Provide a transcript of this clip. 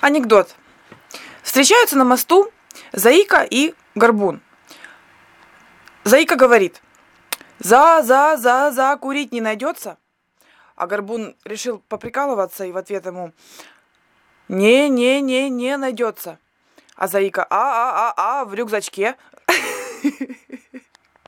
Анекдот. Встречаются на мосту Заика и Горбун. Заика говорит, за, за, за, за, курить не найдется. А Горбун решил поприкалываться и в ответ ему, не, не, не, не найдется. А Заика, а, а, а, а, в рюкзачке.